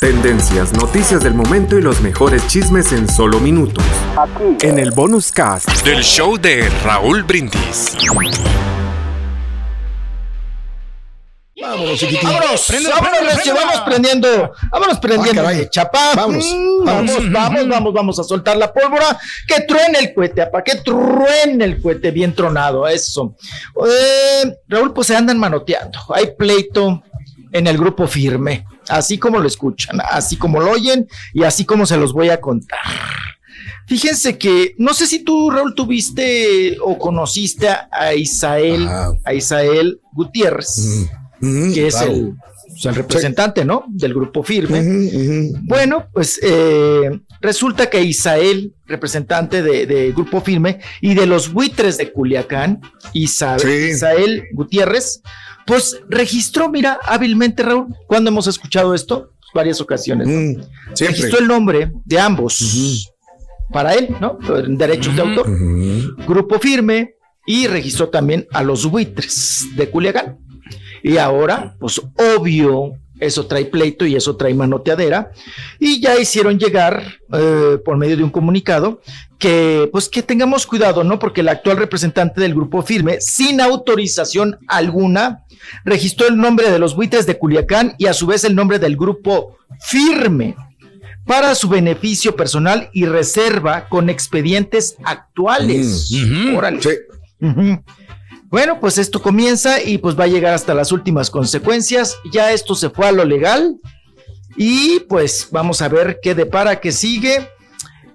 Tendencias, noticias del momento y los mejores chismes en solo minutos. Aquí. En el bonus cast del show de Raúl Brindis. Vámonos, chiquitín. Vámonos, vámonos, vamos prendiendo, vámonos prendiendo ah, chapa. Vámonos, mm, vamos, vamos, vamos, vamos a soltar la pólvora. Que truene el cohete, para que truene el cohete bien tronado, eso. Eh, Raúl, pues se andan manoteando. Hay pleito en el grupo firme, así como lo escuchan, así como lo oyen y así como se los voy a contar. Fíjense que no sé si tú, Raúl, tuviste o conociste a Isael, a Isael Gutiérrez, que es el, representante, ¿no? Del grupo firme. Bueno, pues eh, resulta que Isael, representante de, grupo firme y de los buitres de Culiacán, Isael Gutiérrez, pues registró, mira, hábilmente, Raúl, cuando hemos escuchado esto, varias ocasiones. Registró el nombre de ambos para él, ¿no? Derechos de autor. Grupo firme y registró también a los buitres de Culiacán. Y ahora, pues obvio, eso trae pleito y eso trae manoteadera. Y ya hicieron llegar, eh, por medio de un comunicado, que pues que tengamos cuidado, ¿no? Porque el actual representante del grupo firme, sin autorización alguna, registró el nombre de los buitres de Culiacán y a su vez el nombre del grupo firme para su beneficio personal y reserva con expedientes actuales. Mm, bueno, pues esto comienza y pues va a llegar hasta las últimas consecuencias. Ya esto se fue a lo legal y pues vamos a ver qué depara, qué sigue.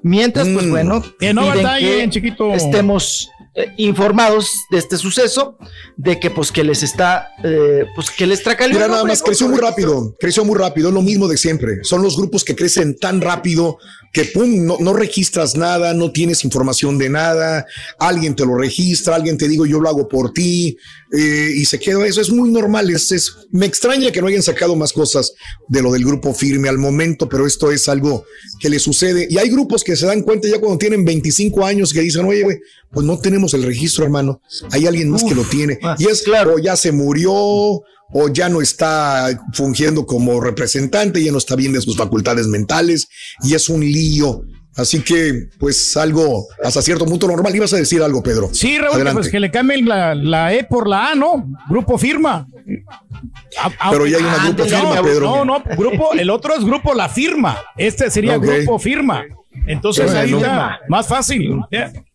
Mientras, pues mm. bueno, que no batallen, chiquito. Estemos eh, informados de este suceso, de que pues que les está, eh, pues que les traca Mira, nada más, creció muy rápido, creció muy rápido, lo mismo de siempre. Son los grupos que crecen tan rápido que pum, no, registras nada, no tienes información de nada, alguien te lo registra, alguien te digo yo lo hago por ti eh, y se queda eso. Es muy normal, es, me extraña que no hayan sacado más cosas de lo del grupo firme al momento, pero esto es algo que le sucede. Y hay grupos que se dan cuenta ya cuando tienen 25 años que dicen, oye, güey, pues no tenemos el registro, hermano, hay alguien más que lo tiene. Ah, y es claro, ya se murió o ya no está fungiendo como representante, ya no está bien de sus facultades mentales y es un lío. Así que, pues algo hasta cierto punto normal. Ibas a decir algo, Pedro. Sí, Raúl, pues que le cambien la, E por la A, ¿no? Grupo firma. Pero ya hay una grupo firma, Pedro. No, no, grupo, el otro es grupo La Firma. Este sería grupo firma. Entonces ahí está más fácil.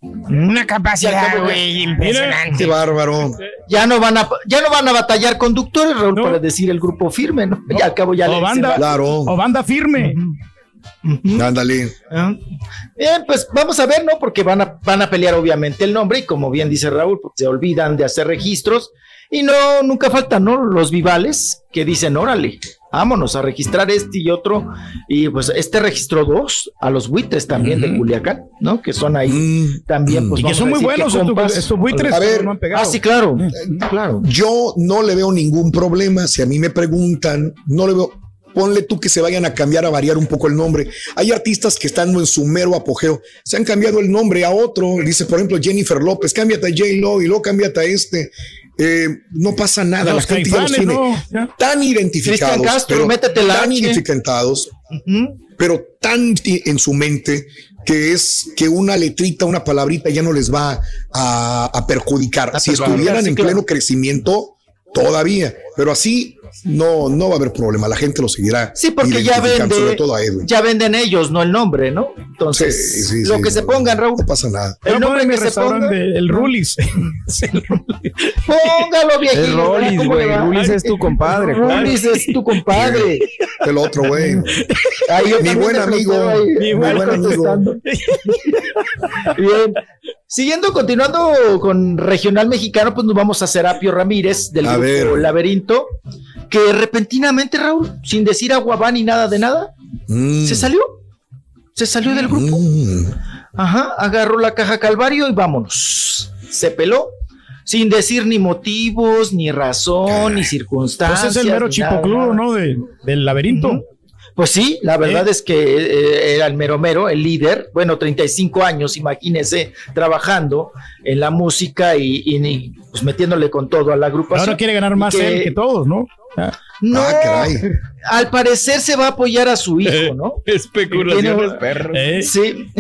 Una capacidad, güey, impresionante. Qué bárbaro. Ya no van a, ya no van a batallar conductores, Raúl, para decir el grupo firme, ¿no? Ya al cabo ya o banda, claro. O banda firme. Ándale. Ah. Bien, pues vamos a ver, ¿no? Porque van a, van a pelear obviamente el nombre y como bien dice Raúl, pues se olvidan de hacer registros y no, nunca faltan, ¿no? Los vivales que dicen, órale, vámonos a registrar este y otro. Y pues este registró dos, a los buitres también de Culiacán, ¿no? Que son ahí mm, también. Pues, y que son muy buenos estos, buitres. A ver, no ah, sí, claro, claro. Yo no le veo ningún problema. Si a mí me preguntan, no le veo. Ponle tú que se vayan a cambiar, a variar un poco el nombre. Hay artistas que están en su mero apogeo. Se han cambiado el nombre a otro. Dice, por ejemplo, Jennifer López, cámbiate a J. Lo y luego cámbiate a este. Eh, no pasa nada, la gente ya los tiene tan identificados, pero tan identificados, pero tan en su mente que es que una letrita, una palabrita ya no les va a, perjudicar. si estuvieran en pleno crecimiento, todavía, pero así no, no va a haber problema, la gente lo seguirá. Sí, porque ya venden, ya venden ellos, no el nombre, ¿no? Entonces, lo que se pongan, Raúl. No pasa nada. El nombre que se ponga. el Rulis. Póngalo, viejito. El Rulis, güey. Rulis es tu compadre. Rulis es tu compadre. El otro, güey. Mi buen amigo. Mi buen amigo. Bien. Siguiendo, continuando con regional mexicano, pues nos vamos a Serapio Ramírez del grupo Laberinto, que repentinamente, Raúl, sin decir agua ni nada de nada, mm. se salió. Se salió del grupo. Mm. Ajá, agarró la caja Calvario y vámonos. Se peló sin decir ni motivos, ni razón, ni circunstancias. Pues es el mero chipocludo, ¿no? del laberinto. Pues sí, la verdad es que eh, era el mero mero, el líder, bueno, 35 años, imagínese, trabajando en la música y, pues metiéndole con todo a la agrupación. Ahora quiere ganar más él que todos, ¿no? Ah. No, ah, al parecer se va a apoyar a su hijo, ¿no? Especulaciones, perros. ¿Eh? Sí,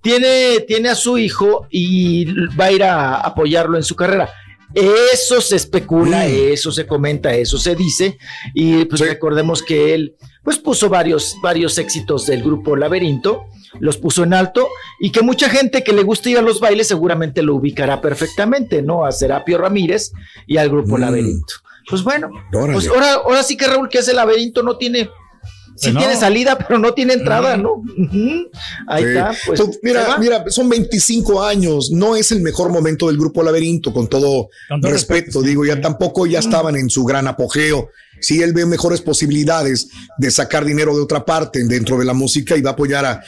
tiene, tiene a su hijo y va a ir a apoyarlo en su carrera. Eso se especula, mm. eso se comenta, eso se dice. Y pues recordemos que él pues puso varios, varios éxitos del grupo Laberinto, los puso en alto y que mucha gente que le gusta ir a los bailes seguramente lo ubicará perfectamente, ¿no? A Serapio Ramírez y al grupo mm. Laberinto. Pues bueno, pues ahora, ahora sí que Raúl, que ese laberinto no tiene Sí pues tiene salida, pero no tiene entrada, ¿no? Ahí está. Pues, mira, mira, son 25 años, no es el mejor momento del grupo Laberinto, con todo, respeto, digo, ya tampoco ya estaban en su gran apogeo si él ve mejores posibilidades de sacar dinero de otra parte dentro de la música y va a apoyar a,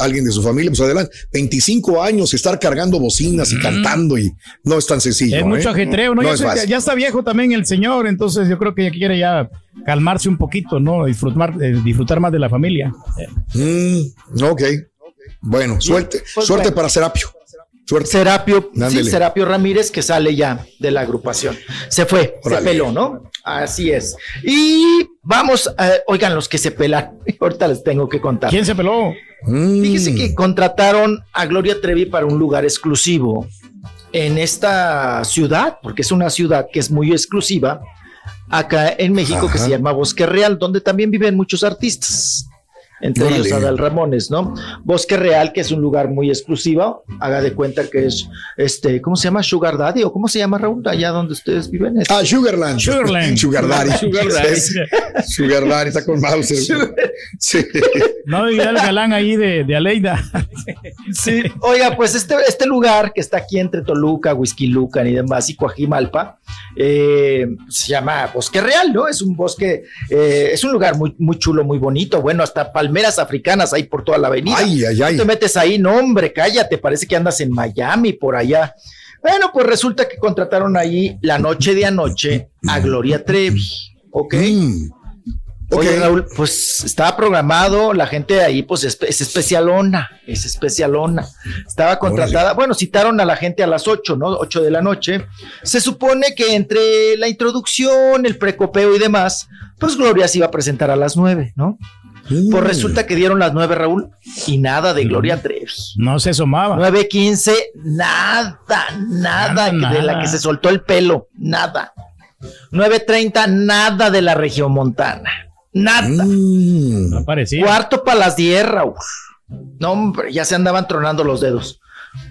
alguien de su familia, pues adelante. 25 años, estar cargando bocinas y cantando y no es tan sencillo. Es mucho ¿eh? ajetreo, ¿no? ya, está viejo también el señor, entonces yo creo que ya quiere ya calmarse un poquito, ¿no? Disfrutar, eh, disfrutar más de la familia. Mm, ok. Bueno, suerte, pues suerte para Serapio. Serapio, sí, Serapio Ramírez que sale ya de la agrupación. Se fue, se peló, ¿no? Así es. Y vamos, oigan, los que se pelan, ahorita les tengo que contar. ¿Quién se peló? Mm. Fíjese que contrataron a Gloria Trevi para un lugar exclusivo en esta ciudad, porque es una ciudad que es muy exclusiva, acá en México, que se llama Bosque Real, donde también viven muchos artistas entre ellos Adal Ramones, ¿no? Bosque Real, que es un lugar muy exclusivo, haga de cuenta que es, este, ¿cómo se llama? Sugar Daddy, o ¿cómo se llama, Raúl, allá donde ustedes viven? Ah, Sugarland. Sugarland. Sugar Daddy. Sugar Daddy. Sugar Daddy, está con Mauser. Sí. No, y el galán ahí de, de Aleida. Sí, oiga, pues este, este lugar que está aquí entre Toluca, Whisky Lucan y demás, y Coajimalpa, eh, se llama Bosque Real, ¿no? Es un bosque, eh, es un lugar muy, muy chulo, muy bonito, bueno, hasta palmeras africanas ahí por toda la avenida. Ay, ay, ay. te metes ahí, no, hombre, cállate, parece que andas en Miami, por allá. Bueno, pues resulta que contrataron ahí la noche de anoche a Gloria Trevi, ¿ok? Mm. Oye, Raúl, pues estaba programado, la gente de ahí, pues es, especialona, es especialona. Estaba contratada, bueno, citaron a la gente a las 8, ¿no? 8 de la noche. Se supone que entre la introducción, el precopeo y demás, pues Gloria se iba a presentar a las 9, ¿no? Pues resulta que dieron las nueve, Raúl, y nada de Gloria Trevi. No se asomaba. 9.15, nada, nada, nada, de la que se soltó el pelo, nada. 9.30, nada de la región montana. Nada. Mm. No parecía. Cuarto para las 10, Raúl. No, hombre, ya se andaban tronando los dedos.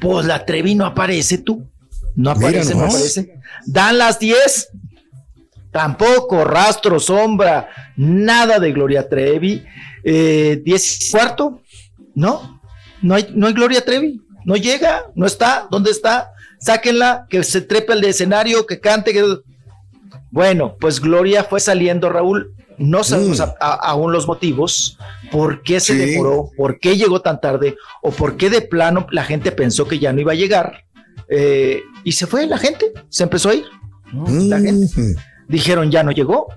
Pues la Trevi no aparece tú. No aparece, no aparece. Dan las 10. Tampoco, rastro, sombra, nada de Gloria Trevi. Eh, diez cuarto, ¿no? No hay, no hay Gloria Trevi, no llega, no está, ¿dónde está? Sáquenla, que se trepe al escenario, que cante. Que... Bueno, pues Gloria fue saliendo, Raúl. No sabemos mm. aún los motivos, por qué se demoró, por qué llegó tan tarde, o por qué de plano la gente pensó que ya no iba a llegar. Eh, y se fue la gente, se empezó a ir. La gente. Dijeron, ya no llegó,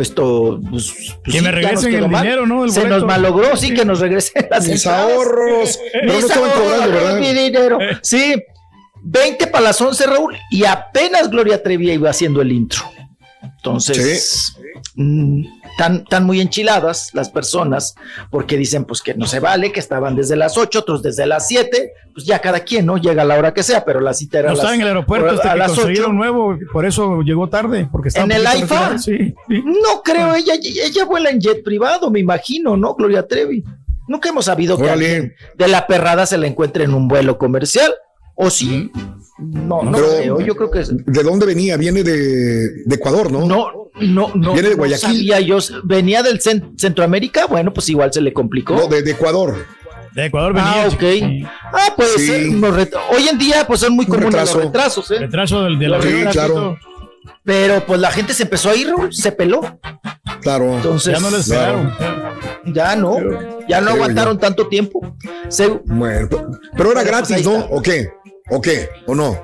esto pues, pues que me regresen el dinero, ¿no? se nos malogró, sí, que nos regresen las Mis ahorros. no cobrando, ¿verdad? Mi dinero. Sí, 20 para las 11, Raúl, y apenas Gloria Trevi iba haciendo el intro. Entonces, mm, están, muy enchiladas las personas porque dicen pues que no se vale, que estaban desde las 8, otros desde las 7, pues ya cada quien, ¿no? Llega a la hora que sea, pero la cita era no estaba en el aeropuerto hasta que construyeron nuevo, por eso llegó tarde, porque estaba En el IFA. Sí, No creo, ella, ella vuela en jet privado, me imagino, ¿no? Gloria Trevi. Nunca hemos sabido que alguien de la perrada se la encuentre en un vuelo comercial. ¿O sí? No, no creo. Yo creo que ¿De dónde venía? Viene de, Ecuador, ¿no? No, no, no. Viene de Guayaquil. yo. Venía del Centroamérica. Bueno, pues igual se le complicó. No, de, Ecuador. De Ecuador venía. Ah, ok. Ah, puede ser. Hoy en día, pues son muy comunes los retrasos, ¿eh? Retraso del, de la sí, claro. Pero pues la gente se empezó a ir, se peló. Claro. Entonces, ya no lo esperaron. Ya no, ya no aguantaron tanto tiempo. bueno, pero era pues, gratis, ¿no? ¿O qué? ¿O qué? ¿O no?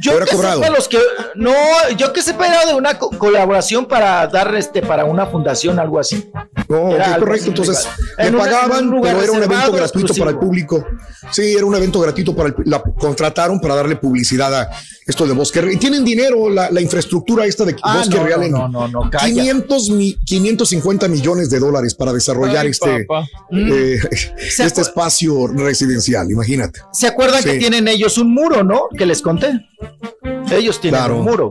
Yo que cobrado. los que, no, yo que sepa era de una colaboración para dar este, para una fundación, algo así. No, correcto. Entonces, le pagaban, pero era un evento gratuito para el público. Sí, era un evento gratuito para el, la contrataron para darle publicidad a esto de Bosque Y tienen dinero, la, infraestructura esta de ah, Bosque Real en no, no, no, 500 550 millones de dólares para desarrollar este, eh, este espacio residencial, imagínate. ¿Se acuerdan que tienen ellos un muro, no? Que les conté. Ellos tienen un muro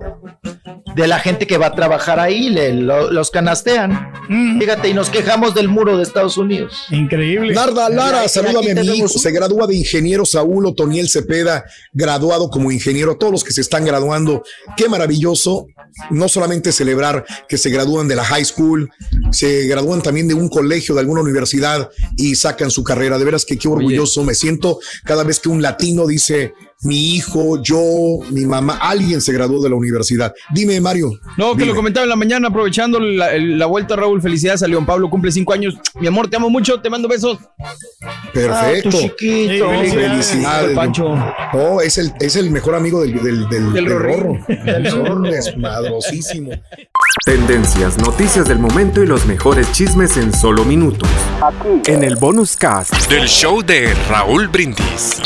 de la gente que va a trabajar ahí, le, los canastean. Mm. Fíjate, y nos quejamos del muro de Estados Unidos. Increíble. Narda Lara, salúdame a mi hijo. Se gradúa de ingeniero Saúl Otoniel Cepeda, graduado como ingeniero. Todos los que se están graduando, qué maravilloso. No solamente celebrar que se gradúan de la high school, se gradúan también de un colegio, de alguna universidad y sacan su carrera. De veras que qué orgulloso me siento cada vez que un latino dice, mi hijo, yo, mi mamá, alguien se graduó de la universidad. Dime, Mario. No, que lo comentaba en la mañana, aprovechando la, vuelta, Raúl. Felicidades a León Pablo, cumple cinco años. Mi amor, te amo mucho, te mando besos. Perfecto. Ah, chiquito. felicidades. Pancho. Oh, es el, es el mejor amigo del, del, del, del, rorro. Tendencias, noticias del momento y los mejores chismes en solo minutos. Aquí. En el bonus cast del show de Raúl Brindis.